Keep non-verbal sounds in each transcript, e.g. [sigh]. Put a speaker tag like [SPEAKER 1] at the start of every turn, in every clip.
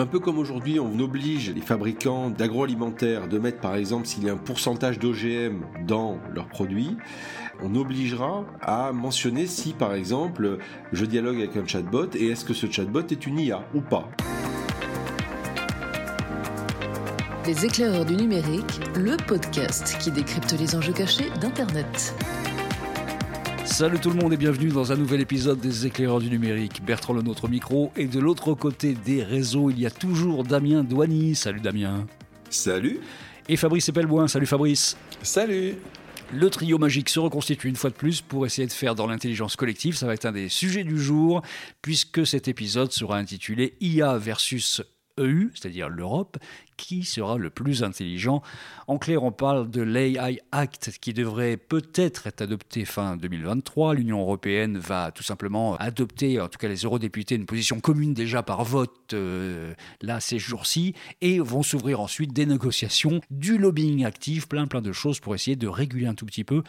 [SPEAKER 1] Un peu comme aujourd'hui, on oblige les fabricants d'agroalimentaire de mettre par exemple s'il y a un pourcentage d'OGM dans leurs produits, on obligera à mentionner si par exemple je dialogue avec un chatbot et est-ce que ce chatbot est une IA ou pas.
[SPEAKER 2] Les éclaireurs du numérique, le podcast qui décrypte les enjeux cachés d'Internet.
[SPEAKER 3] Salut tout le monde et bienvenue dans un nouvel épisode des éclaireurs du numérique. Bertrand le notre micro et de l'autre côté des réseaux, il y a toujours Damien Douany. Salut Damien.
[SPEAKER 1] Salut.
[SPEAKER 3] Et Fabrice Epelboin. Salut Fabrice.
[SPEAKER 4] Salut.
[SPEAKER 3] Le trio magique se reconstitue une fois de plus pour essayer de faire dans l'intelligence collective. Ça va être un des sujets du jour, puisque cet épisode sera intitulé IA versus EU, c'est-à-dire l'Europe, qui sera le plus intelligent. En clair, on parle de l'AI Act qui devrait peut-être être adopté fin 2023. L'Union européenne va tout simplement adopter, en tout cas les eurodéputés, une position commune déjà par vote euh, là ces jours-ci et vont s'ouvrir ensuite des négociations, du lobbying actif, plein plein de choses pour essayer de réguler un tout petit peu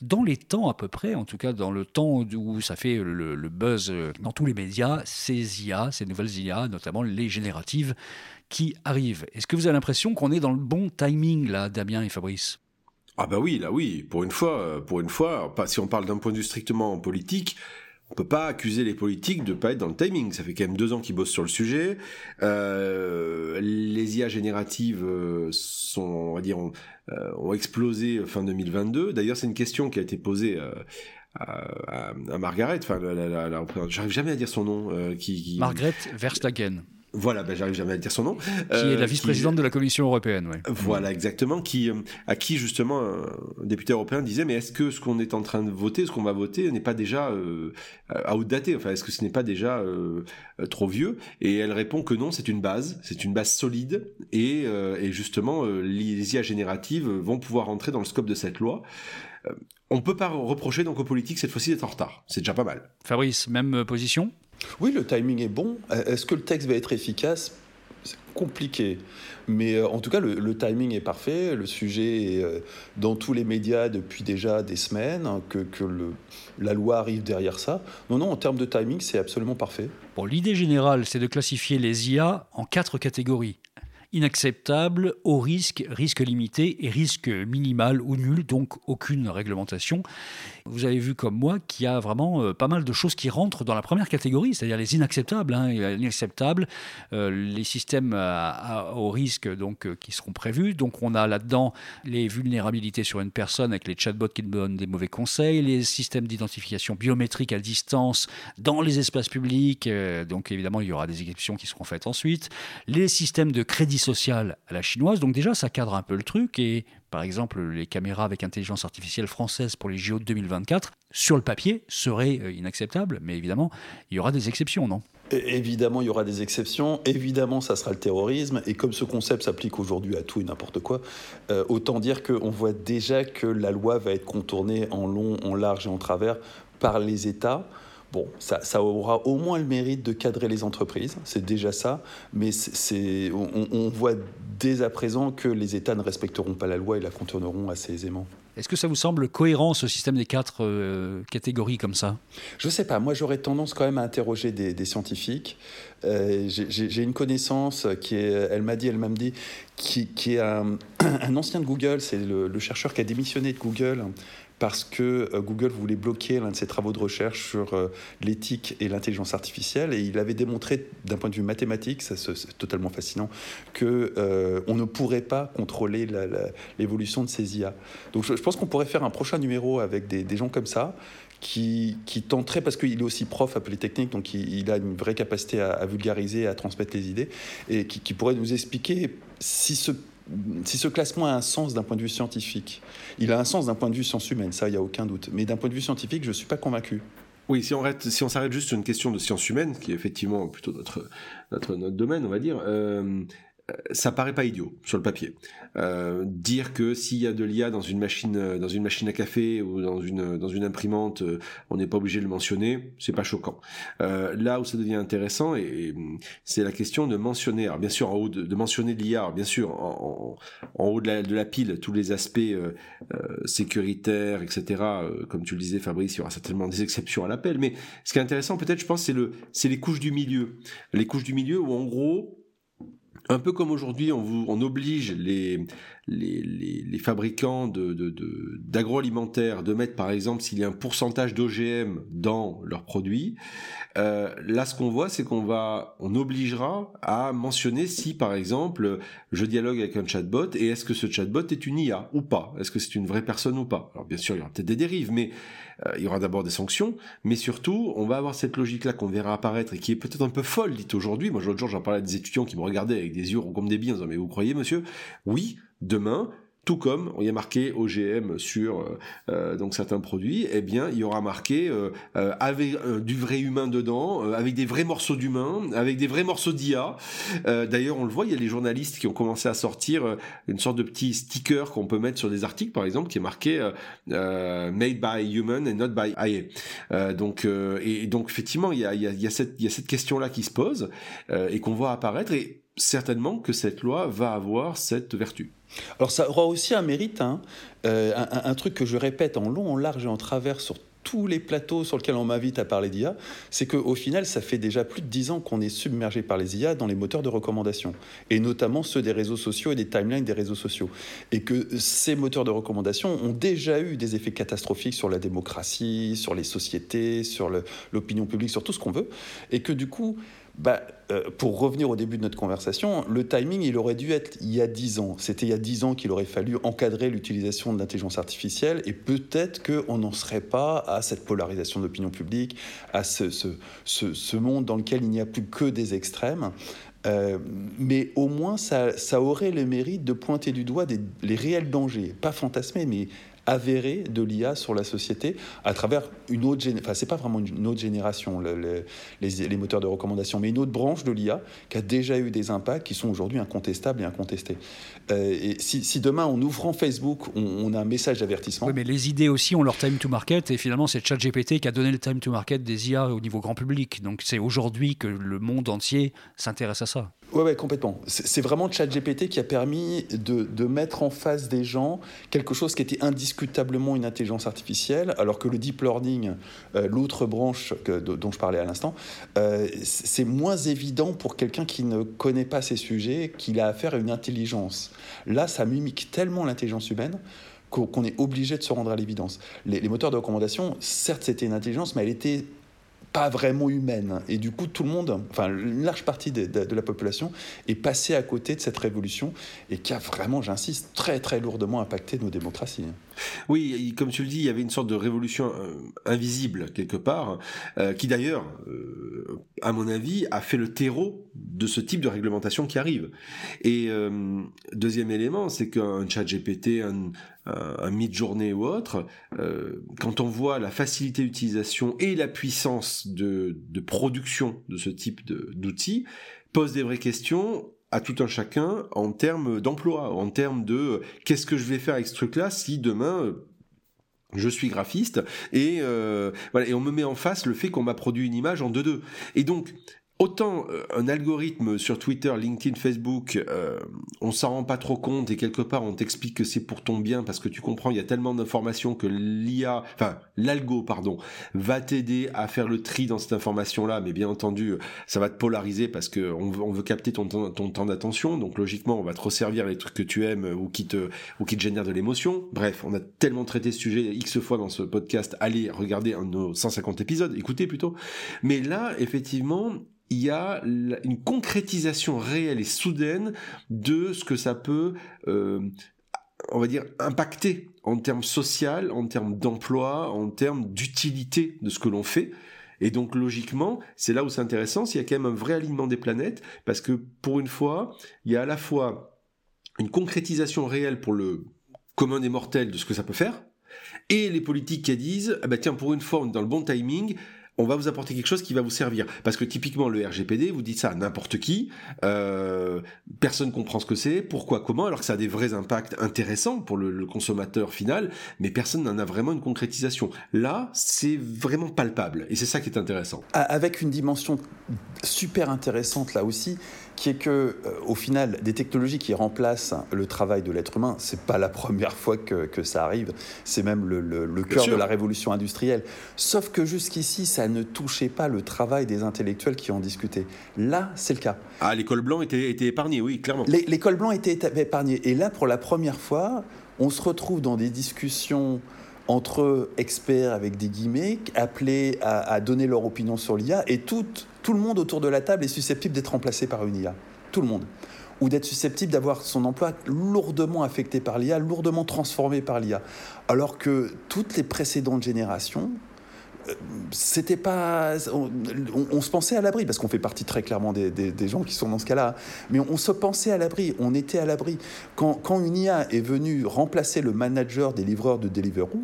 [SPEAKER 3] dans les temps à peu près, en tout cas dans le temps où ça fait le, le buzz dans tous les médias, ces IA, ces nouvelles IA, notamment les génératives qui arrive. Est-ce que vous avez l'impression qu'on est dans le bon timing là, Damien et Fabrice?
[SPEAKER 1] Ah bah oui, là oui, pour une fois, euh, pour une fois, si on parle d'un point de vue strictement politique, on peut pas accuser les politiques de pas être dans le timing. Ça fait quand même deux ans qu'ils bossent sur le sujet. Euh, les IA génératives euh, sont, on va dire, ont, explosé fin 2022. D'ailleurs, c'est une question qui a été posée. à, Margaret, enfin, j'arrive jamais à dire son nom. qui, qui...
[SPEAKER 3] Margaret Verstagen.
[SPEAKER 1] Voilà, ben j'arrive jamais à dire son nom.
[SPEAKER 3] Qui est la euh, vice-présidente de la Commission européenne, oui.
[SPEAKER 1] Voilà, exactement. Qui, euh, à qui justement un député européen disait, mais est-ce que ce qu'on est en train de voter, ce qu'on va voter, n'est pas déjà euh, outdaté? Enfin, est-ce que ce n'est pas déjà trop vieux? Et elle répond que non, c'est une base, c'est une base solide, et, et justement, les IA génératives vont pouvoir rentrer dans le scope de cette loi. On peut pas reprocher donc aux politiques cette fois-ci d'être en retard. C'est déjà pas mal.
[SPEAKER 3] Fabrice, même position?
[SPEAKER 4] Oui, le timing est bon. Est-ce que le texte va être efficace? C'est compliqué. Mais euh, en tout cas, le, timing est parfait. Le sujet est euh, dans tous les médias depuis déjà des semaines, hein, que, la loi arrive derrière ça. Non, non, en termes de timing, c'est absolument parfait.
[SPEAKER 3] Bon, l'idée générale, c'est de classifier les IA en quatre catégories inacceptable, haut risque, risque limité et risque minimal ou nul, donc aucune réglementation. Vous avez vu comme moi qu'il y a vraiment euh, pas mal de choses qui rentrent dans la première catégorie, c'est-à-dire les inacceptables. Hein, inacceptables, euh, les systèmes à, haut risque donc, euh, qui seront prévus. Donc on a là-dedans les vulnérabilités sur une personne avec les chatbots qui donnent des mauvais conseils, les systèmes d'identification biométrique à distance dans les espaces publics. donc évidemment, il y aura des exceptions qui seront faites ensuite. Les systèmes de crédit sociale à la chinoise. Donc déjà, ça cadre un peu le truc. Et par exemple, les caméras avec intelligence artificielle française pour les JO de 2024, sur le papier, seraient euh, inacceptables. Mais évidemment, il y aura des exceptions, non?
[SPEAKER 4] Évidemment, il y aura des exceptions. Évidemment, ça sera le terrorisme. Et comme ce concept s'applique aujourd'hui à tout et n'importe quoi, euh, autant dire qu'on voit déjà que la loi va être contournée en long, en large et en travers par les États. Bon, ça, aura au moins le mérite de cadrer les entreprises, c'est déjà ça, mais c'est, on, voit dès à présent que les États ne respecteront pas la loi et la contourneront assez aisément.
[SPEAKER 3] Est-ce que ça vous semble cohérent ce système des quatre euh, catégories comme ça?
[SPEAKER 4] Je ne sais pas. Moi, j'aurais tendance quand même à interroger des, scientifiques. Euh, j'ai une connaissance qui est, elle m'a dit, elle m'a dit, qui, est [clears throat] un, ancien de Google. C'est le, le, chercheur qui a démissionné de Google parce que euh, Google voulait bloquer l'un de ses travaux de recherche sur euh, l'éthique et l'intelligence artificielle et il avait démontré d'un point de vue mathématique, ça c'est totalement fascinant, que euh, on ne pourrait pas contrôler l'évolution de ces IA. Donc je, pense qu'on pourrait faire un prochain numéro avec des, gens comme ça qui, qui tenterait, parce qu'il est aussi prof à Polytechnique, donc il, a une vraie capacité à, vulgariser, à transmettre les idées, et qui, qui pourrait nous expliquer si ce si ce classement a un sens d'un point de vue scientifique, il a un sens d'un point de vue science humaine, ça, il n'y a aucun doute. Mais d'un point de vue scientifique, je ne suis pas convaincu.
[SPEAKER 1] Oui, si on, s'arrête juste sur une question de science humaine, qui est effectivement plutôt notre, notre, notre domaine, on va dire, euh, ça paraît pas idiot sur le papier. Euh, dire que s'il y a de l'IA dans une machine, euh, dans une machine à café ou dans une dans une imprimante, euh, on n'est pas obligé de le mentionner, c'est pas choquant. Euh, là où ça devient intéressant, et, c'est la question de mentionner, alors bien sûr en haut de, de mentionner l'IA, bien sûr en, en, haut de la, de la, pile tous les aspects euh, sécuritaires, etc. comme tu le disais, Fabrice, il y aura certainement des exceptions à l'appel, mais ce qui est intéressant peut-être, je pense, c'est le c'est les couches du milieu, les couches du milieu où en gros un peu comme aujourd'hui, on, vous, on oblige les, les, les, fabricants d'agroalimentaire de, mettre, par exemple, s'il y a un pourcentage d'OGM dans leurs produits. Euh, là, ce qu'on voit, c'est qu'on va, on obligera à mentionner si, par exemple, je dialogue avec un chatbot et est-ce que ce chatbot est une IA ou pas? Est-ce que c'est une vraie personne ou pas? Alors, bien sûr, il y aura peut-être des dérives, mais il y aura d'abord des sanctions, mais surtout, on va avoir cette logique-là qu'on verra apparaître et qui est peut-être un peu folle, dit aujourd'hui. Moi, l'autre jour, j'en parlais à des étudiants qui me regardaient avec des yeux comme des billes en disant, mais vous croyez, monsieur? Oui, demain, tout comme il y a marqué OGM sur euh, euh, donc certains produits, eh bien il y aura marqué euh, avec du vrai humain dedans, avec des vrais morceaux d'humain, avec des vrais morceaux d'IA. D'ailleurs, on le voit, il y a les journalistes qui ont commencé à sortir une sorte de petit sticker qu'on peut mettre sur des articles, par exemple, qui est marqué "Made by human and not by AI". donc et, donc effectivement, il y a, cette question là qui se pose et qu'on voit apparaître certainement que cette loi va avoir cette vertu.
[SPEAKER 4] Alors ça aura aussi un mérite, hein. euh, un, truc que je répète en long, en large et en travers sur tous les plateaux sur lesquels on m'invite à parler d'IA, c'est qu'au final, ça fait déjà plus de dix ans qu'on est submergé par les IA dans les moteurs de recommandation, et notamment ceux des réseaux sociaux et des timelines des réseaux sociaux. Et que ces moteurs de recommandation ont déjà eu des effets catastrophiques sur la démocratie, sur les sociétés, sur l'opinion publique, sur tout ce qu'on veut, et que du coup, bah, euh, pour revenir au début de notre conversation, le timing, il aurait dû être il y a 10 ans. C'était il y a 10 ans qu'il aurait fallu encadrer l'utilisation de l'intelligence artificielle et peut-être qu'on n'en serait pas à cette polarisation de l'opinion publique, à ce, ce, ce, monde dans lequel il n'y a plus que des extrêmes. Euh, mais au moins, ça, ça, aurait le mérite de pointer du doigt les réels dangers, pas fantasmés, mais avéré de l'IA sur la société à travers une autre enfin c'est pas vraiment une autre génération, les, moteurs de recommandation, mais une autre branche de l'IA qui a déjà eu des impacts qui sont aujourd'hui incontestables et incontestés. Euh, et si, demain, en ouvrant Facebook, on, a un message d'avertissement...
[SPEAKER 3] Oui, mais les idées aussi ont leur time to market, et finalement c'est ChatGPT qui a donné le time to market des IA au niveau grand public. Donc c'est aujourd'hui que le monde entier s'intéresse à ça.
[SPEAKER 4] Oui, ouais, complètement. C'est vraiment ChatGPT qui a permis de, mettre en face des gens quelque chose qui était indiscutablement une intelligence artificielle, alors que le deep learning, euh, l'autre branche dont je parlais à l'instant, euh, c'est moins évident pour quelqu'un qui ne connaît pas ces sujets qu'il a affaire à une intelligence. Là, ça mimique tellement l'intelligence humaine qu'on est obligé de se rendre à l'évidence. Les, moteurs de recommandation, certes, c'était une intelligence, mais elle était pas vraiment humaine. Et du coup, tout le monde, enfin, une large partie de, de, la population est passée à côté de cette révolution et qui a vraiment, j'insiste, très très lourdement impacté nos démocraties.
[SPEAKER 1] Oui, comme tu le dis, il y avait une sorte de révolution euh, invisible quelque part, euh, qui d'ailleurs, euh, à mon avis, a fait le terreau de ce type de réglementation qui arrive. Et deuxième élément, c'est qu'un chat GPT, un, mid-journée ou autre, quand on voit la facilité d'utilisation et la puissance de production de ce type d'outils, pose des vraies questions à tout un chacun en termes d'emploi, en termes de qu'est-ce que je vais faire avec ce truc-là si demain euh, je suis graphiste et euh, et on me met en face le fait qu'on m'a produit une image en 2-2 et donc Autant euh, un algorithme sur Twitter, LinkedIn, Facebook, euh, on s'en rend pas trop compte et quelque part on t'explique que c'est pour ton bien parce que tu comprends, il y a tellement d'informations que l'IA, enfin l'algo, pardon, va t'aider à faire le tri dans cette information-là, mais bien entendu, ça va te polariser parce que on veut, on veut capter ton, ton, ton temps d'attention, donc logiquement on va te resservir les trucs que tu aimes ou qui te, ou qui te génèrent de l'émotion. Bref, on a tellement traité ce sujet X fois dans ce podcast, allez regarder un de nos 150 épisodes, écoutez plutôt. Mais là, effectivement, il y a une concrétisation réelle et soudaine de ce que ça peut, euh, on va dire, impacter en termes social, en termes d'emploi, en termes d'utilité de ce que l'on fait. Et donc logiquement, c'est là où c'est intéressant, s'il y a quand même un vrai alignement des planètes, parce que pour une fois, il y a à la fois une concrétisation réelle pour le commun des mortels de ce que ça peut faire, et les politiques qui disent, ah bah tiens, pour une fois, on est dans le bon timing, on va vous apporter quelque chose qui va vous servir. Parce que typiquement, le RGPD, vous dites ça à n'importe qui, euh, personne comprend ce que c'est, pourquoi, comment, alors que ça a des vrais impacts intéressants pour le, consommateur final, mais personne n'en a vraiment une concrétisation. Là, c'est vraiment palpable, et c'est ça qui est intéressant.
[SPEAKER 4] Avec une dimension super intéressante là aussi, qui est que, euh, au final, des technologies qui remplacent le travail de l'être humain, c'est pas la première fois que, ça arrive. C'est même le, le, cœur de la révolution industrielle. Sauf que jusqu'ici, ça ne touchait pas le travail des intellectuels qui en discutaient. Là, c'est le cas.
[SPEAKER 1] Ah, l'école blanc était, était épargnée, oui, clairement.
[SPEAKER 4] L'école blanc était épargnée. Et là, pour la première fois, on se retrouve dans des discussions entre experts avec des guillemets, appelés à, donner leur opinion sur l'IA, et tout, tout le monde autour de la table est susceptible d'être remplacé par une IA. Tout le monde. Ou d'être susceptible d'avoir son emploi lourdement affecté par l'IA, lourdement transformé par l'IA. Alors que toutes les précédentes générations, euh, c'était pas on, se pensait à l'abri parce qu'on fait partie très clairement des, gens qui sont dans ce cas-là mais on, se pensait à l'abri on était à l'abri quand, quand, une IA est venue remplacer le manager des livreurs de Deliveroo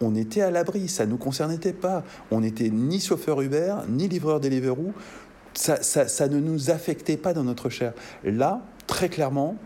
[SPEAKER 4] on était à l'abri ça nous concernait pas. On n'était ni chauffeur Uber ni livreur Deliveroo. Ça, ça, ça ne nous affectait pas dans notre chair. Là très clairement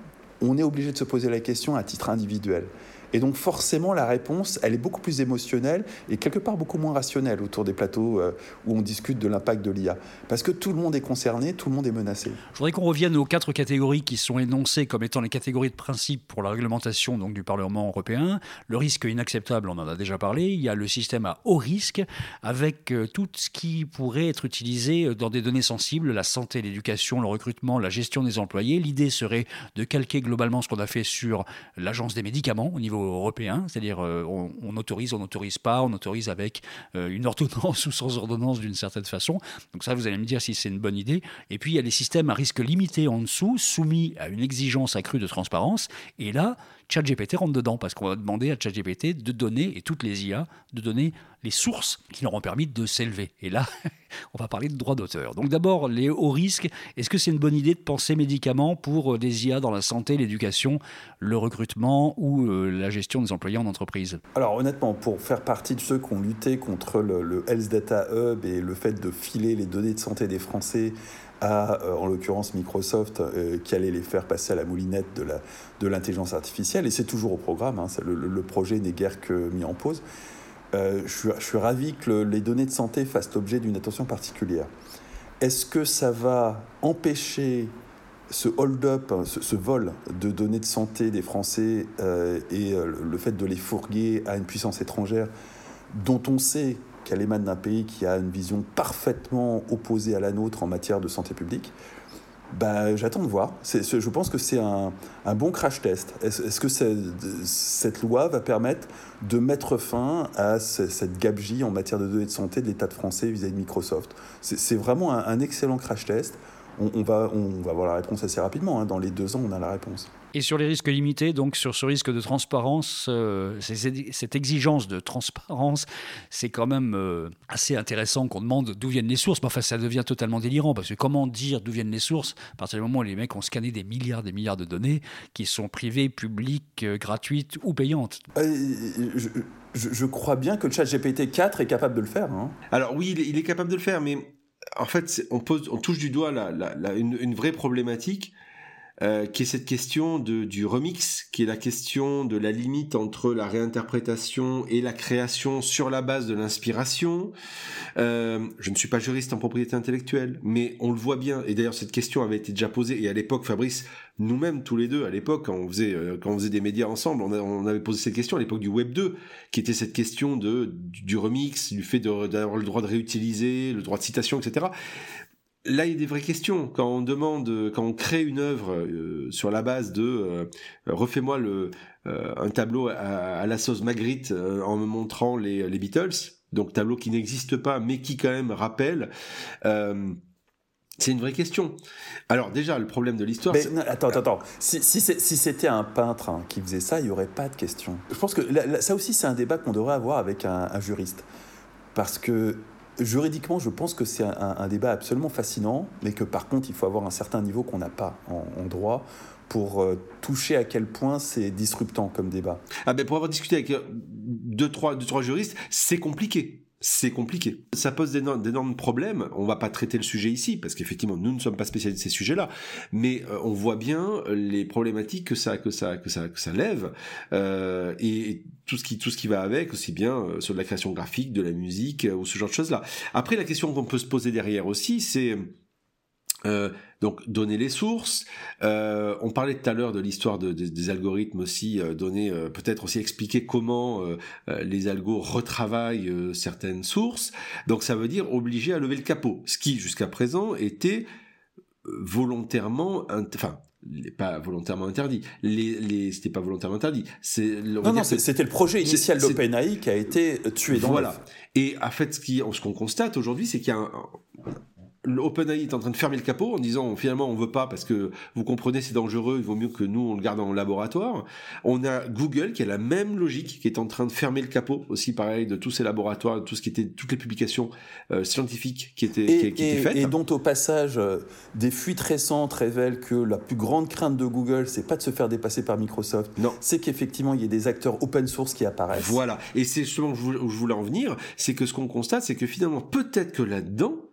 [SPEAKER 4] on est obligé de se poser la question à titre individuel et donc forcément, la réponse, elle est beaucoup plus émotionnelle et quelque part beaucoup moins rationnelle autour des plateaux euh, où on discute de l'impact de l'IA. Parce que tout le monde est concerné, tout le monde est menacé.
[SPEAKER 3] Je voudrais qu'on revienne aux quatre catégories qui sont énoncées comme étant les catégories de principe pour la réglementation donc, du Parlement européen. Le risque inacceptable, on en a déjà parlé. Il y a le système à haut risque avec euh, tout ce qui pourrait être utilisé euh, dans des données sensibles, la santé, l'éducation, le recrutement, la gestion des employés. L'idée serait de calquer globalement ce qu'on a fait sur l'agence des médicaments au niveau européen, c'est-à-dire euh, on, autorise, on n'autorise pas, on autorise avec euh, une ordonnance [laughs] ou sans ordonnance d'une certaine façon. Donc ça, vous allez me dire si c'est une bonne idée. Et puis il y a les systèmes à risque limité en dessous, soumis à une exigence accrue de transparence. Et là, ChatGPT rentre dedans parce qu'on va demander à ChatGPT de donner, et toutes les IA, de donner les sources qui leur ont permis de s'élever. Et là, [laughs] on va parler de droit d'auteur. Donc d'abord, les hauts risques. Est-ce que c'est une bonne idée de penser médicaments pour euh, des IA dans la santé, l'éducation, le recrutement ou euh, la gestion des employés en entreprise?
[SPEAKER 4] Alors honnêtement, pour faire partie de ceux qui ont lutté contre le, le Health Data Hub et le fait de filer les données de santé des Français à, euh, en l'occurrence, Microsoft, euh, qui allait les faire passer à la moulinette de l'intelligence artificielle. Et c'est toujours au programme, hein, le, projet n'est guère que mis en pause. Euh, je, suis, ravi que les données de santé fassent l'objet d'une attention particulière. Est-ce que ça va empêcher ce hold-up, ce, vol de données de santé des Français et le fait de les fourguer à une puissance étrangère dont on sait qu'elle émane d'un pays qui a une vision parfaitement opposée à la nôtre en matière de santé publique, bah, j'attends de voir. je pense que c'est un, bon crash test. Est-ce que cette loi va permettre de mettre fin à cette gabegie en matière de données de santé de l'État de français vis-à-vis de Microsoft? C'est vraiment un, excellent crash test. On, va, on avoir la réponse assez rapidement. Hein. Dans les deux ans, on a la réponse.
[SPEAKER 3] Et sur les risques limités, donc sur ce risque de transparence, euh, cette exigence de transparence, c'est quand même euh, assez intéressant qu'on demande d'où viennent les sources. Mais enfin, ça devient totalement délirant parce que comment dire d'où viennent les sources? À partir du moment où les mecs ont scanné des milliards et des milliards de données qui sont privées, publiques, euh, gratuites ou payantes
[SPEAKER 4] je, crois bien que le chat GPT 4 est capable de le faire. Hein.
[SPEAKER 1] Alors oui, il est, capable de le faire, mais en fait, on, pose, on touche du doigt une vraie problématique euh, qui est cette question de, du remix, qui est la question de la limite entre la réinterprétation et la création sur la base de l'inspiration. Euh, je ne suis pas juriste en propriété intellectuelle, mais on le voit bien, et d'ailleurs cette question avait été déjà posée, et à l'époque, Fabrice, nous-mêmes, tous les deux, à l'époque, quand on faisait, euh, quand on faisait des médias ensemble, on, avait posé cette question à l'époque du Web 2, qui était cette question de, du, remix, du fait d'avoir le droit de réutiliser, le droit de citation, etc là, il y a des vraies questions. Quand on demande, quand on crée une œuvre euh, sur la base de euh, refais-moi le euh, un tableau à, la sauce Magritte en me montrant les, les, Beatles, donc tableau qui n'existe pas, mais qui quand même rappelle. c'est une vraie question. Alors déjà, le problème de l'histoire...
[SPEAKER 4] Attends, attends, attends. Si, si c'était un peintre hein, qui faisait ça, il n'y aurait pas de question. Je pense que ça aussi, c'est un débat qu'on devrait avoir avec un, un juriste. Parce que Juridiquement, je pense que c'est un, débat absolument fascinant, mais que par contre, il faut avoir un certain niveau qu'on n'a pas en, droit pour euh, toucher à quel point c'est disruptant comme débat.
[SPEAKER 1] Ah ben pour avoir discuté avec euh, deux trois, deux, trois juristes, c'est compliqué c'est compliqué. Ça pose d'énormes problèmes. On va pas traiter le sujet ici parce qu'effectivement nous ne sommes pas spécialistes de ces sujets-là, mais euh, on voit bien les problématiques que ça que ça que ça que ça lève euh, et, tout ce qui tout ce qui va avec aussi bien euh, sur de la création graphique, de la musique ou ce genre de choses là. Après la question qu'on peut se poser derrière aussi c'est Euh, donc donner les sources. Euh, on parlait tout à l'heure de l'histoire de, des algorithmes aussi, euh, donner peut-être aussi expliquer comment les algos retravaillent certaines sources. Donc ça veut dire obliger à lever le capot, ce qui jusqu'à présent était volontairement, enfin pas volontairement interdit. Les, les c'était pas volontairement interdit.
[SPEAKER 4] C'est non, non, c'était le projet initial d'OpenAI qui a été tué dans
[SPEAKER 1] voilà. Et en fait, ce qu'on constate aujourd'hui, c'est qu'il y a un, OpenAI est en train de fermer le capot en disant finalement on veut pas parce que vous comprenez c'est dangereux, il vaut mieux que nous on le garde en laboratoire. On a Google qui a la même logique, qui est en train de fermer le capot aussi pareil de tous ces laboratoires, de tout ce qui était toutes les publications euh, scientifiques qui étaient, qui, étaient faites.
[SPEAKER 4] Et dont au passage euh, des fuites récentes révèlent que la plus grande crainte de Google c'est pas de se faire dépasser par Microsoft,
[SPEAKER 1] non,
[SPEAKER 4] c'est qu'effectivement il y ait des acteurs open source qui apparaissent.
[SPEAKER 1] Voilà. Et c'est justement où je voulais en venir, c'est que ce qu'on constate c'est que finalement peut-être que là-dedans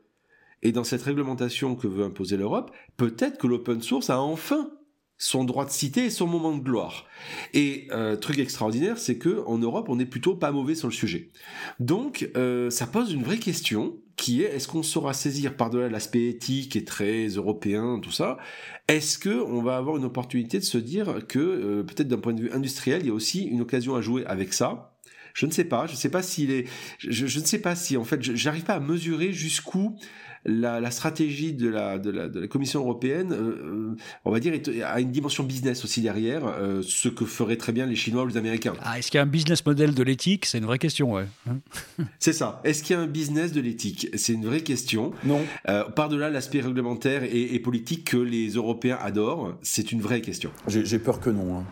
[SPEAKER 1] et dans cette réglementation que veut imposer l'Europe, peut-être que l'open source a enfin son droit de citer et son moment de gloire. Et euh, truc extraordinaire, c'est que en Europe, on n'est plutôt pas mauvais sur le sujet. Donc, euh, ça pose une vraie question qui est est-ce qu'on saura saisir par-delà l'aspect éthique et très européen, tout ça Est-ce que on va avoir une opportunité de se dire que euh, peut-être d'un point de vue industriel, il y a aussi une occasion à jouer avec ça? Je ne sais pas. Je ne sais pas s'il est. Je, je, ne sais pas si en fait, j'arrive pas à mesurer jusqu'où la, stratégie de la, de la, de la Commission européenne, euh, euh, on va dire, a une dimension business aussi derrière, euh, ce que feraient très bien les Chinois ou les Américains.
[SPEAKER 3] Ah, est-ce qu'il y a un business model de l'éthique? C'est une vraie question, ouais. Hein? [laughs]
[SPEAKER 1] C'est ça. Est-ce qu'il y a un business de l'éthique? C'est une vraie question.
[SPEAKER 4] Non.
[SPEAKER 1] Par-delà l'aspect réglementaire et, politique que les Européens adorent, c'est une vraie question.
[SPEAKER 4] J'ai peur que non. Hein.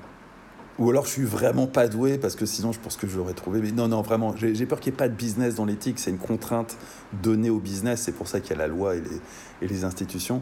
[SPEAKER 4] Ou alors je suis vraiment pas doué parce que sinon je pense que je l'aurais trouvé. Mais non, non, vraiment, j'ai peur qu'il n'y ait pas de business dans l'éthique. C'est une contrainte donnée au business. C'est pour ça qu'il y a la loi et les, et les institutions.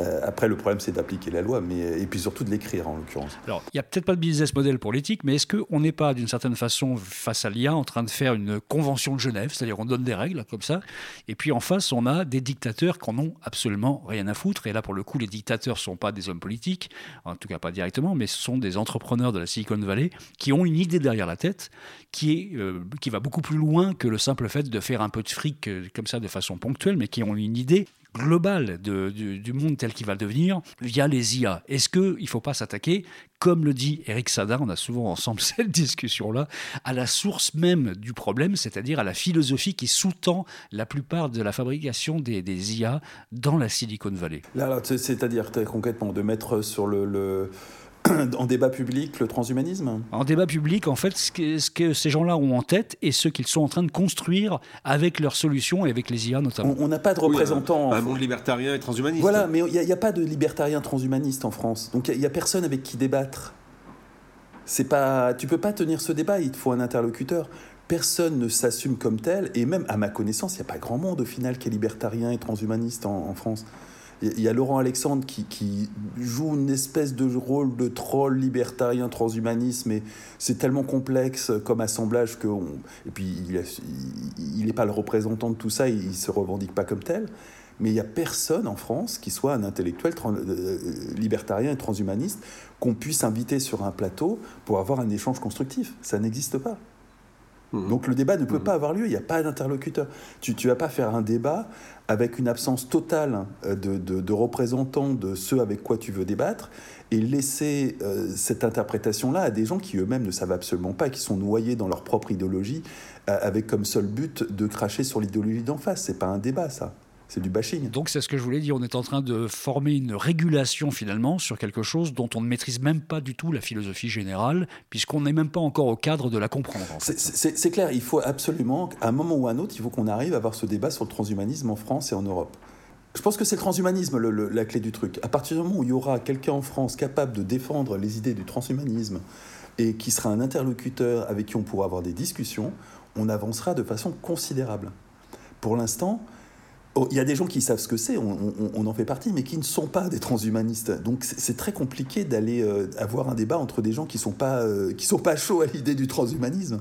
[SPEAKER 4] Euh, après, le problème, c'est d'appliquer la loi, mais, et puis surtout de l'écrire, en l'occurrence.
[SPEAKER 3] Alors, il n'y a peut-être pas de business model pour l'éthique, mais est-ce qu'on n'est pas, d'une certaine façon, face à l'IA, en train de faire une convention de Genève, c'est-à-dire on donne des règles, comme ça, et puis en face, on a des dictateurs qui en ont absolument rien à foutre, et là, pour le coup, les dictateurs ne sont pas des hommes politiques, en tout cas pas directement, mais ce sont des entrepreneurs de la Silicon Valley qui ont une idée derrière la tête, qui, est, euh, qui va beaucoup plus loin que le simple fait de faire un peu de fric euh, comme ça de façon ponctuelle, mais qui ont une idée global du, monde tel qu'il va devenir via les IA. Est-ce qu'il ne faut pas s'attaquer, comme le dit Eric Sada, on a souvent ensemble [laughs] cette discussion-là, à la source même du problème, c'est-à-dire à la philosophie qui sous-tend la plupart de la fabrication des, IA dans la Silicon Valley?
[SPEAKER 4] Là, c'est-à-dire concrètement de mettre sur le [coughs] en débat public le transhumanisme
[SPEAKER 3] En débat public, en fait, ce que, ce que ces gens-là ont en tête et ce qu'ils sont en train de construire avec leurs solutions et avec les IA notamment.
[SPEAKER 4] On n'a pas de représentants.
[SPEAKER 1] un, monde libertarien et transhumaniste.
[SPEAKER 4] Voilà, mais il n'y a, pas de libertarien transhumaniste en France. Donc il n'y a, personne avec qui débattre. C'est pas, tu peux pas tenir ce débat, il te faut un interlocuteur. Personne ne s'assume comme tel, et même à ma connaissance, il n'y a pas grand monde au final qui est libertarien et transhumaniste en France. Il y a Laurent Alexandre qui, joue une espèce de rôle de troll libertarien transhumaniste, mais c'est tellement complexe comme assemblage que. et puis, il n'est pas le représentant de tout ça, il ne se revendique pas comme tel. Mais il n'y a personne en France qui soit un intellectuel euh, libertarien et transhumaniste qu'on puisse inviter sur un plateau pour avoir un échange constructif. Ça n'existe pas. Mmh. Donc le débat ne peut mmh. pas avoir lieu, il n'y a pas d'interlocuteur. Tu ne vas pas faire un débat avec une absence totale euh, de, représentants de ceux avec quoi tu veux débattre et laisser euh, cette interprétation-là à des gens qui eux-mêmes ne savent absolument pas, qui sont noyés dans leur propre idéologie, euh, avec comme seul but de cracher sur l'idéologie d'en face. C'est pas un débat, ça c'est du bashing.
[SPEAKER 3] Donc c'est ce que je voulais dire, on est en train de former une régulation finalement sur quelque chose dont on ne maîtrise même pas du tout la philosophie générale, puisqu'on n'est même pas encore au cadre de la comprendre.
[SPEAKER 4] C'est clair, il faut absolument, à un moment ou à un autre, il faut qu'on arrive à avoir ce débat sur le transhumanisme en France et en Europe. Je pense que c'est le transhumanisme la clé du truc. À partir du moment où il y aura quelqu'un en France capable de défendre les idées du transhumanisme et qui sera un interlocuteur avec qui on pourra avoir des discussions, on avancera de façon considérable. Pour l'instant, il y a des gens qui savent ce que c'est, on, en fait partie, mais qui ne sont pas des transhumanistes. Donc c'est très compliqué d'aller euh, avoir un débat entre des gens qui ne sont, pas, euh, qui sont pas chauds à l'idée du transhumanisme.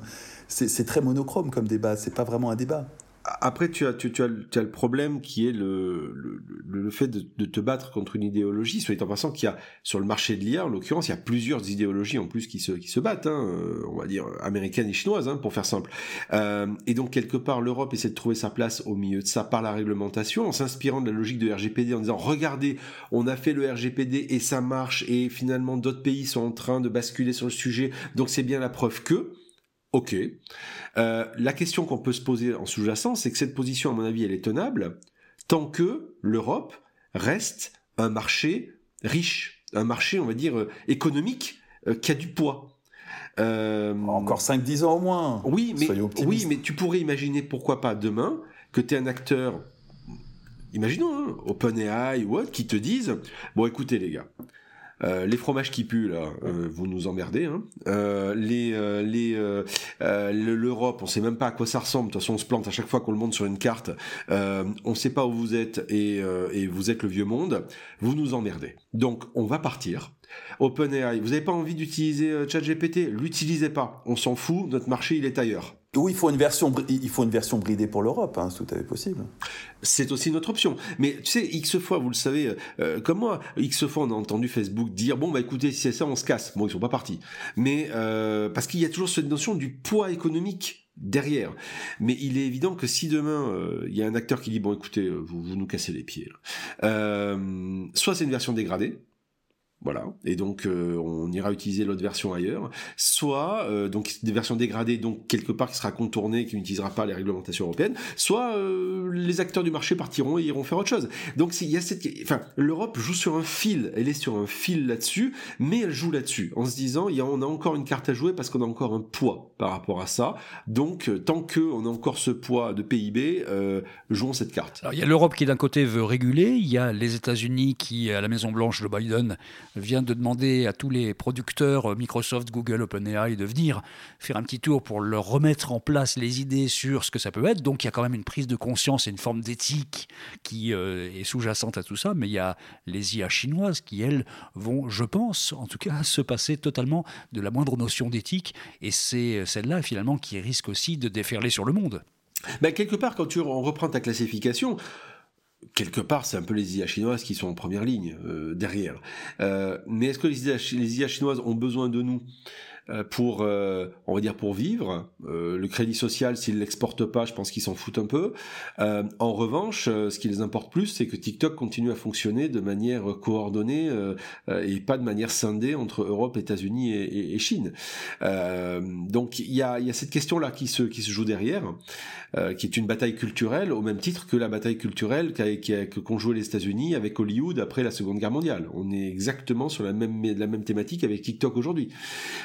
[SPEAKER 4] C'est très monochrome comme débat, c'est pas vraiment un débat.
[SPEAKER 1] Après, tu as, tu, tu, as, tu as le problème qui est le, le, le fait de, de, te battre contre une idéologie, soit en passant qu'il y a, sur le marché de l'IA, en l'occurrence, il y a plusieurs idéologies en plus qui se, qui se battent, hein, on va dire américaines et chinoises, hein, pour faire simple. Euh, et donc, quelque part, l'Europe essaie de trouver sa place au milieu de ça par la réglementation, en s'inspirant de la logique de RGPD, en disant, regardez, on a fait le RGPD et ça marche, et finalement, d'autres pays sont en train de basculer sur le sujet, donc c'est bien la preuve que, Ok. Euh, la question qu'on peut se poser en sous-jacent, c'est que cette position, à mon avis, elle est tenable tant que l'Europe reste un marché riche, un marché, on va dire, euh, économique euh, qui a du poids.
[SPEAKER 4] Euh, Encore 5-10 ans au moins.
[SPEAKER 1] Oui mais, oui, mais tu pourrais imaginer pourquoi pas demain que tu es un acteur, imaginons, hein, OpenAI ou autre, qui te disent, bon écoutez les gars, euh, les fromages qui puent là, euh, vous nous emmerdez. Hein. Euh, les les l'Europe, on sait même pas à quoi ça ressemble. De toute façon, on se plante à chaque fois qu'on le montre sur une carte. on sait pas où vous êtes et, et vous êtes le vieux monde. Vous nous emmerdez. Donc, on va partir. OpenAI, vous n'avez pas envie d'utiliser ChatGPT? L'utilisez pas. On s'en fout. Notre marché, il est ailleurs.
[SPEAKER 4] Oui, il faut une version, il faut une version bridée pour l'Europe, hein, tout à fait possible.
[SPEAKER 1] C'est aussi notre option. Mais tu sais, X fois, vous le savez, euh, comme moi, X fois, on a entendu Facebook dire, bon, bah écoutez, si c'est ça, on se casse. Bon, ils sont pas partis. Mais euh, parce qu'il y a toujours cette notion du poids économique derrière. Mais il est évident que si demain euh, il y a un acteur qui dit bon écoutez vous, vous nous cassez les pieds, euh, soit c'est une version dégradée, voilà, et donc euh, on ira utiliser l'autre version ailleurs. Soit euh, donc des versions dégradées, donc quelque part qui sera contournée, qui n'utilisera pas les réglementations européennes. Soit euh, les acteurs du marché partiront et iront faire autre chose. Donc il y a cette, enfin l'Europe joue sur un fil, elle est sur un fil là-dessus, mais elle joue là-dessus en se disant il y a, on a encore une carte à jouer parce qu'on a encore un poids par rapport à ça. Donc tant que on a encore ce poids de PIB, jouons cette carte.
[SPEAKER 3] Alors il y a l'Europe qui d'un côté veut réguler, il y a les États-Unis qui à la Maison Blanche, le Biden vient de demander à tous les producteurs, euh, Microsoft, Google, OpenAI, de venir faire un petit tour pour leur remettre en place les idées sur ce que ça peut être. Donc il y a quand même une prise de conscience et une forme d'éthique qui euh, est sous-jacente à tout ça. Mais il y a les IA chinoises qui, elles, vont, je pense, en tout cas, se passer totalement de la moindre notion d'éthique. Et c'est celle-là, finalement, qui risque aussi de déferler sur le monde.
[SPEAKER 1] Ben, quelque part, quand tu reprends ta classification, quelque part, c'est un peu les IA chinoises qui sont en première ligne euh, derrière. Euh, mais est-ce que les IA, les IA, chinoises ont besoin de nous? Pour, euh, on va dire, pour vivre. Euh, le crédit social, s'ils l'exportent pas, je pense qu'ils s'en foutent un peu. en revanche, ce qui les importe plus, c'est que TikTok continue à fonctionner de manière coordonnée et pas de manière scindée entre Europe, États-Unis et, et, Chine. donc il y a, y a, cette question-là qui se, qui se joue derrière, qui est une bataille culturelle au même titre que la bataille culturelle qu'a, qu'ont joué les États-Unis avec Hollywood après la Seconde Guerre mondiale. On est exactement sur la même, la même thématique avec TikTok aujourd'hui.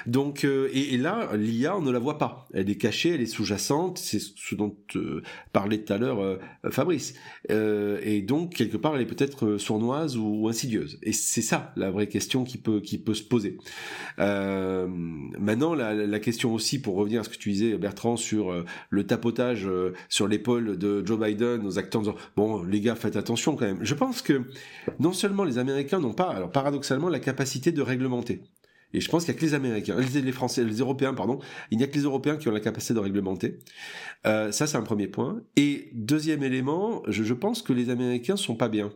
[SPEAKER 1] Donc euh, et, là, l'IA, on ne la voit pas. Elle est cachée, elle est sous-jacente. C'est ce dont euh, parlait tout à l'heure euh, Fabrice. et donc, quelque part, elle est peut-être sournoise ou, insidieuse. Et c'est ça la vraie question qui peut se poser. maintenant, la, question aussi, pour revenir à ce que tu disais, Bertrand, sur le tapotage sur l'épaule de Joe Biden aux acteurs, disant, bon, les gars, faites attention quand même. Je pense que non seulement les Américains n'ont pas, alors paradoxalement, la capacité de réglementer. Et je pense qu'il n'y a que les Américains, les Français, les Européens, pardon, il n'y a que les Européens qui ont la capacité de réglementer. Euh, ça, c'est un premier point. Et deuxième élément, je, je, pense que les Américains sont pas bien.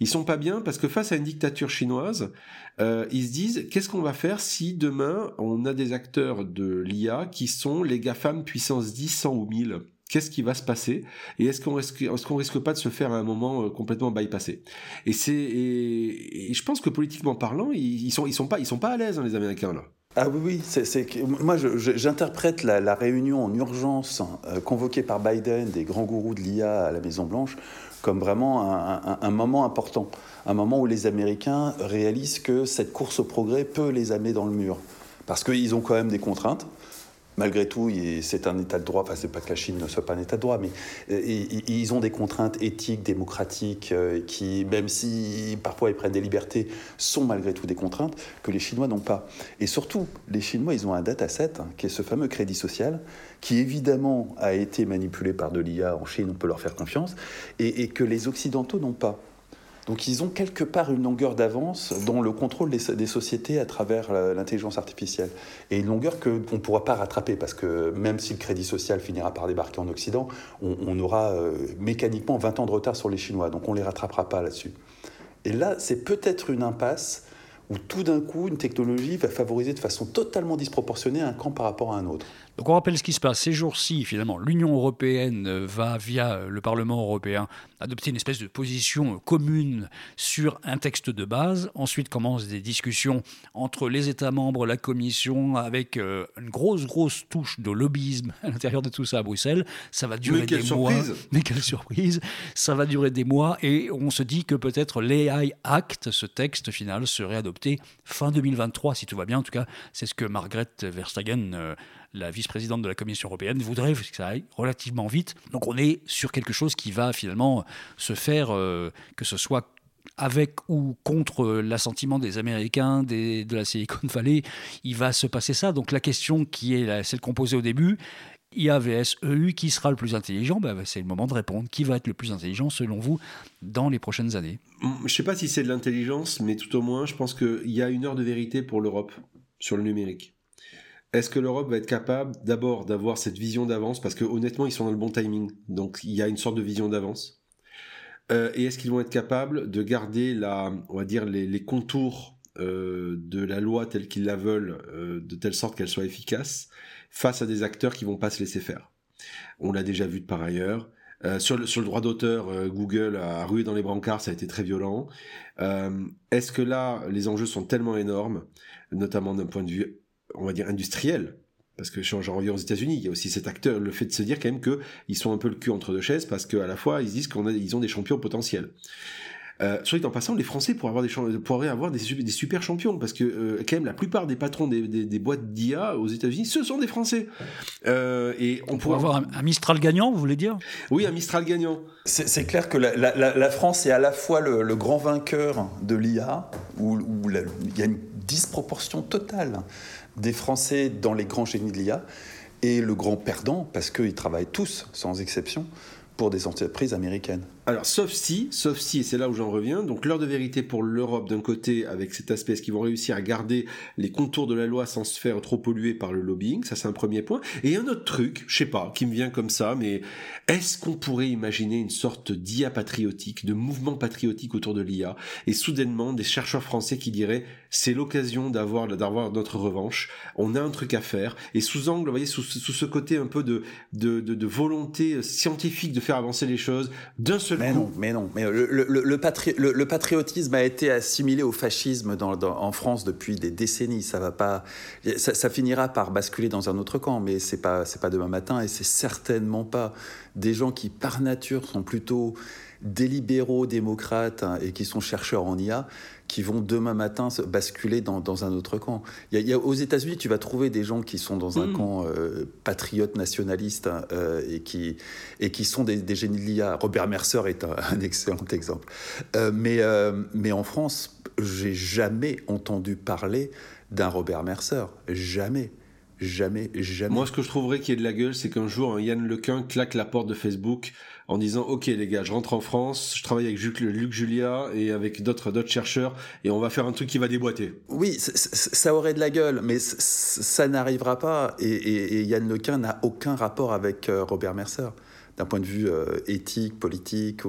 [SPEAKER 1] Ils sont pas bien parce que face à une dictature chinoise, euh, ils se disent qu'est-ce qu'on va faire si demain on a des acteurs de l'IA qui sont les GAFAM puissance 10, 100 ou 1000 qu'est-ce qui va se passer et est-ce qu'on risque, risque pas de se faire à un moment euh, complètement bypasser Et c'est, je pense que politiquement parlant, ils, ils sont pas, à l'aise hein, les Américains là.
[SPEAKER 4] Ah oui, oui, moi j'interprète la, réunion en urgence euh, convoquée par Biden des grands gourous de l'IA à la Maison Blanche comme vraiment un, moment important, un moment où les Américains réalisent que cette course au progrès peut les amener dans le mur, parce qu'ils ont quand même des contraintes malgré tout, c'est un état de droit. Enfin, c'est pas que la Chine ne soit pas un état de droit, mais euh, ils ont des contraintes éthiques, démocratiques, euh, qui, même si parfois ils prennent des libertés, sont malgré tout des contraintes que les Chinois n'ont pas. Et surtout, les Chinois, ils ont un dataset, hein, qui est ce fameux crédit social, qui évidemment a été manipulé par de l'IA en Chine, on peut leur faire confiance, et, que les Occidentaux n'ont pas. Donc ils ont quelque part une longueur d'avance dans le contrôle des, sociétés à travers l'intelligence artificielle. Et une longueur qu'on ne pourra pas rattraper, parce que même si le crédit social finira par débarquer en Occident, on, aura euh, mécaniquement 20 ans de retard sur les Chinois, donc on ne les rattrapera pas là-dessus. Et là, c'est peut-être une impasse où tout d'un coup, une technologie va favoriser de façon totalement disproportionnée un camp par rapport à un autre.
[SPEAKER 3] Donc on rappelle ce qui se passe. Ces jours-ci, finalement, l'Union européenne va, via le Parlement européen, adopter une espèce de position commune sur un texte de base. Ensuite commencent des discussions entre les États membres, la Commission, avec euh, une grosse, grosse touche de lobbyisme [laughs] à l'intérieur de tout ça à Bruxelles. Ça va durer des mois. [laughs] Mais quelle surprise Ça va durer des mois et on se dit que peut-être l'AI Act, ce texte final, serait adopté fin 2023, si tout va bien. En tout cas, c'est ce que Margaret Verstappen... Euh, la vice-présidente de la Commission européenne, voudrait que ça aille relativement vite. Donc on est sur quelque chose qui va finalement se faire, euh, que ce soit avec ou contre l'assentiment des Américains, de la Silicon Valley, il va se passer ça. Donc la question qui est celle qu'on posait au début, IAVS EU, qui sera le plus intelligent ben, C'est le moment de répondre. Qui va être le plus intelligent selon vous dans les prochaines années?
[SPEAKER 1] Je ne sais pas si c'est de l'intelligence, mais tout au moins, je pense qu'il y a une heure de vérité pour l'Europe sur le numérique. Est-ce que l'Europe va être capable d'abord d'avoir cette vision d'avance? Parce que honnêtement, ils sont dans le bon timing. Donc il y a une sorte de vision d'avance. Euh, et est-ce qu'ils vont être capables de garder la, on va dire les, contours euh, de la loi telle qu'ils la veulent, euh, de telle sorte qu'elle soit efficace, face à des acteurs qui vont pas se laisser faire? On l'a déjà vu de par ailleurs. sur, le, sur, le, droit d'auteur, Google a rué dans les brancards, ça a été très violent. Est-ce que là, les enjeux sont tellement énormes, notamment d'un point de vue on va dire, industriel. Parce que j'en reviens aux États-Unis, il y a aussi cet acteur, le fait de se dire quand même qu'ils sont un peu le cul entre deux chaises, parce qu'à la fois, ils disent qu'ils ont des champions potentiels. Euh, soit en passant, les Français pourraient avoir des, pourraient avoir des, des, super champions, parce que euh, quand même la plupart des patrons des, des, boîtes d'IA aux États-Unis, ce sont des Français.
[SPEAKER 3] Euh, et on, pourrait avoir un, Mistral gagnant, vous voulez dire?
[SPEAKER 1] Oui, un Mistral gagnant.
[SPEAKER 4] C'est clair que la, la, France est à la fois le, grand vainqueur de l'IA, où, où il y a une disproportion totale des Français dans les grands génies de l'IA et le grand perdant, parce qu'ils travaillent tous, sans exception, pour des entreprises américaines.
[SPEAKER 1] Alors, sauf si, sauf si, et c'est là où j'en reviens, donc l'heure de vérité pour l'Europe d'un côté, avec cet aspect, est-ce qu'ils vont réussir à garder les contours de la loi sans se faire trop polluer par le lobbying, ça c'est un premier point. Et un autre truc, je sais pas, qui me vient comme ça, mais est-ce qu'on pourrait imaginer une sorte d'IA patriotique, de mouvement patriotique autour de l'IA, et soudainement des chercheurs français qui diraient, c'est l'occasion d'avoir, notre revanche, on a un truc à faire, et sous angle, vous voyez, sous, ce côté un peu de, de, de volonté scientifique de faire avancer les choses, d'un seul
[SPEAKER 4] mais
[SPEAKER 1] Non,
[SPEAKER 4] mais non, mais le, le, le, patriotisme a été assimilé au fascisme dans, en France depuis des décennies. Ça va pas, ça, finira par basculer dans un autre camp, mais c'est pas, c'est pas demain matin et c'est certainement pas. Des gens qui par nature sont plutôt des libéraux démocrates hein, et qui sont chercheurs en IA qui vont demain matin basculer dans, dans un autre camp. Il y a, aux États-Unis, tu vas trouver des gens qui sont dans un mm. camp euh, patriote nationaliste hein, euh, et, qui, et qui sont des, des génies de l'IA. Robert Mercer est un, excellent exemple. Euh, mais, mais en France, j'ai jamais entendu parler d'un Robert Mercer. Jamais. Jamais, jamais.
[SPEAKER 1] Moi, ce que je trouverais qui est de la gueule, c'est qu'un jour, Yann Lequin claque la porte de Facebook en disant ok les gars je rentre en France je travaille avec Luc Julia et avec d'autres chercheurs et on va faire un truc qui va déboîter.
[SPEAKER 4] Oui ça aurait de la gueule mais ça n'arrivera pas et, Yann Lequin n'a aucun rapport avec euh, Robert Mercer d'un point de vue euh, éthique politique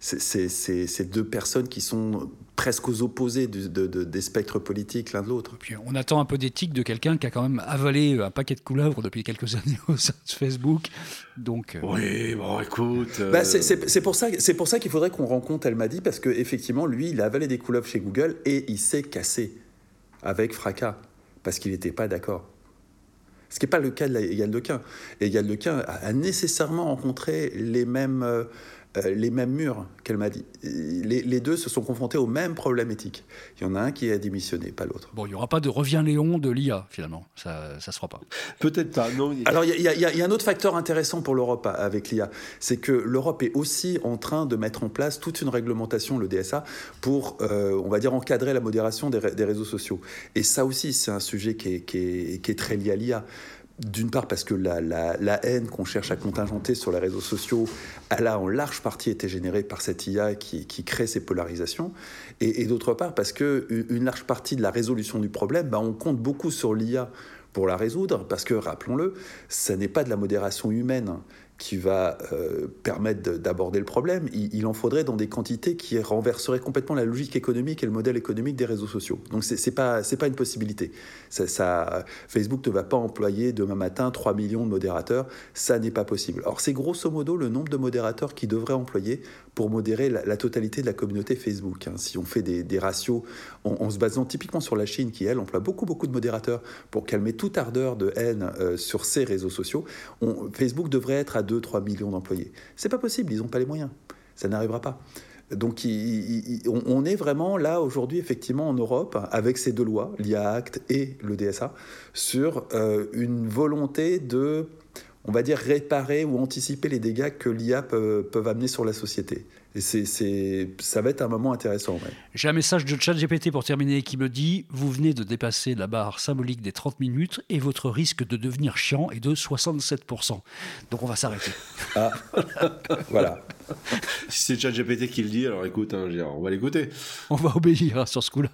[SPEAKER 4] c'est deux personnes qui sont presque aux opposés des spectres politiques l'un de l'autre.
[SPEAKER 3] Puis on attend un peu d'éthique de quelqu'un qui a quand même avalé un paquet de couleuvres depuis quelques [laughs] années au sein de Facebook. Donc,
[SPEAKER 1] euh, Oui, bon, écoute.
[SPEAKER 4] Bah, c'est pour ça, pour ça qu'il faudrait qu'on rencontre Elle m'a dit, parce qu'effectivement, lui, il a avalé des couleuvres chez Google et il s'est cassé avec fracas parce qu'il n'était pas d'accord. Ce qui n'est pas le cas de Yann Lequin. Et Yann Lequin a, nécessairement rencontré les mêmes. Euh, euh, les mêmes murs qu'elle m'a dit. Les, deux se sont confrontés aux mêmes problèmes éthiques. Il y en a un qui a démissionné, pas l'autre.
[SPEAKER 3] Bon, il n'y aura pas de revient Léon de l'IA, finalement. Ça ne se fera pas.
[SPEAKER 1] Peut-être pas, non.
[SPEAKER 4] Alors, il y, a un autre facteur intéressant pour l'Europe avec l'IA. C'est que l'Europe est aussi en train de mettre en place toute une réglementation, le DSA, pour, euh, on va dire, encadrer la modération des, réseaux sociaux. Et ça aussi, c'est un sujet qui est, qui est très lié à l'IA d'une part parce que la, haine qu'on cherche à contingenter sur les réseaux sociaux, elle a en large partie été générée par cette IA qui, crée ces polarisations, et, d'autre part parce que une large partie de la résolution du problème, bah, on compte beaucoup sur l'IA pour la résoudre, parce que, rappelons-le, ce n'est pas de la modération humaine qui va euh, permettre d'aborder le problème, il, en faudrait dans des quantités qui renverseraient complètement la logique économique et le modèle économique des réseaux sociaux. Donc c'est n'est pas, pas une possibilité. Ça, Facebook ne va pas employer demain matin 3 millions de modérateurs, ça n'est pas possible. Alors c'est grosso modo le nombre de modérateurs qui devrait employer pour modérer la, totalité de la communauté Facebook. Hein. Si on fait des, ratios en, se basant typiquement sur la Chine, qui elle emploie beaucoup beaucoup de modérateurs pour calmer toute ardeur de haine euh, sur ses réseaux sociaux, Facebook devrait être à 2-3 millions d'employés. C'est pas possible, ils n'ont pas les moyens. Ça n'arrivera pas. Donc on, est vraiment là aujourd'hui effectivement en Europe avec ces deux lois, l'IA Act et le DSA, sur euh, une volonté de on va dire, réparer ou anticiper les dégâts que l'IA peut, amener sur la société. Et c'est, ça va être un moment intéressant.
[SPEAKER 3] J'ai un message de ChatGPT pour terminer qui me dit Vous venez de dépasser la barre symbolique des 30 minutes et votre risque de devenir chiant est de 67%. Donc on va s'arrêter.
[SPEAKER 4] Ah, [laughs] voilà.
[SPEAKER 1] si c'est ChatGPT qui le dit, alors écoute, hein, on va l'écouter.
[SPEAKER 3] On va obéir hein, sur ce coup-là.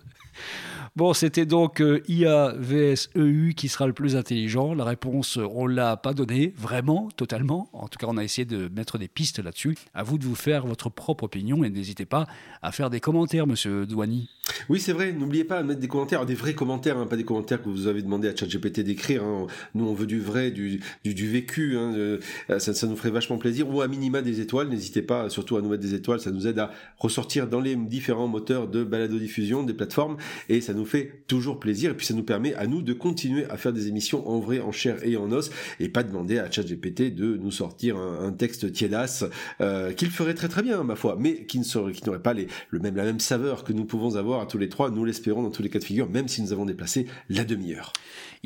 [SPEAKER 3] Bon, c'était donc euh, IA vs EU qui sera le plus intelligent. La réponse, on l'a pas donnée vraiment, totalement. En tout cas, on a essayé de mettre des pistes là-dessus. À vous de vous faire votre propre opinion et n'hésitez pas à faire des commentaires, monsieur Douani.
[SPEAKER 1] Oui, c'est vrai. N'oubliez pas de mettre des commentaires, des vrais commentaires, hein, pas des commentaires que vous avez demandé à ChatGPT d'écrire. Hein. Nous, on veut du vrai, du, du, vécu. Hein, euh, ça, ça, nous ferait vachement plaisir. Ou à minima des étoiles. N'hésitez pas surtout à nous mettre des étoiles. Ça nous aide à ressortir dans les différents moteurs de balado-diffusion des plateformes et ça nous fait toujours plaisir et puis ça nous permet à nous de continuer à faire des émissions en vrai, en chair et en os et pas demander à ChatGPT de nous sortir un, texte tiédasse euh, qu'il ferait très très bien ma foi, mais qui ne serait, qui n'aurait pas le même la même saveur que nous pouvons avoir à tous les trois. Nous l'espérons dans tous les cas de figure, même si nous avons déplacé la demi-heure.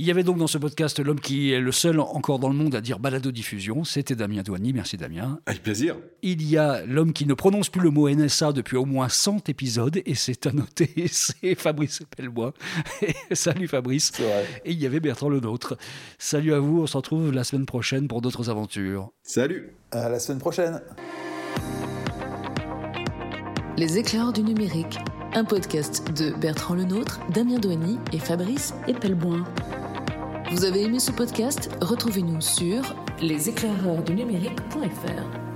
[SPEAKER 3] Il y avait donc dans ce podcast l'homme qui est le seul encore dans le monde à dire balado diffusion. C'était Damien Douani. Merci Damien.
[SPEAKER 1] Avec plaisir.
[SPEAKER 3] Il y a l'homme qui ne prononce plus le mot NSA depuis au moins 100 épisodes et c'est à noter, [laughs] c'est Fabrice Pellebois. [laughs] Salut Fabrice. Et il y avait Bertrand Le Nôtre. Salut à vous. On se retrouve la semaine prochaine pour d'autres aventures.
[SPEAKER 1] Salut.
[SPEAKER 4] À la semaine prochaine.
[SPEAKER 2] Les éclairs du numérique. Un podcast de Bertrand Lenôtre, Damien Douany et Fabrice Epelboin. Vous avez aimé ce podcast? Retrouvez-nous sur leséclaireursdunumérique.fr.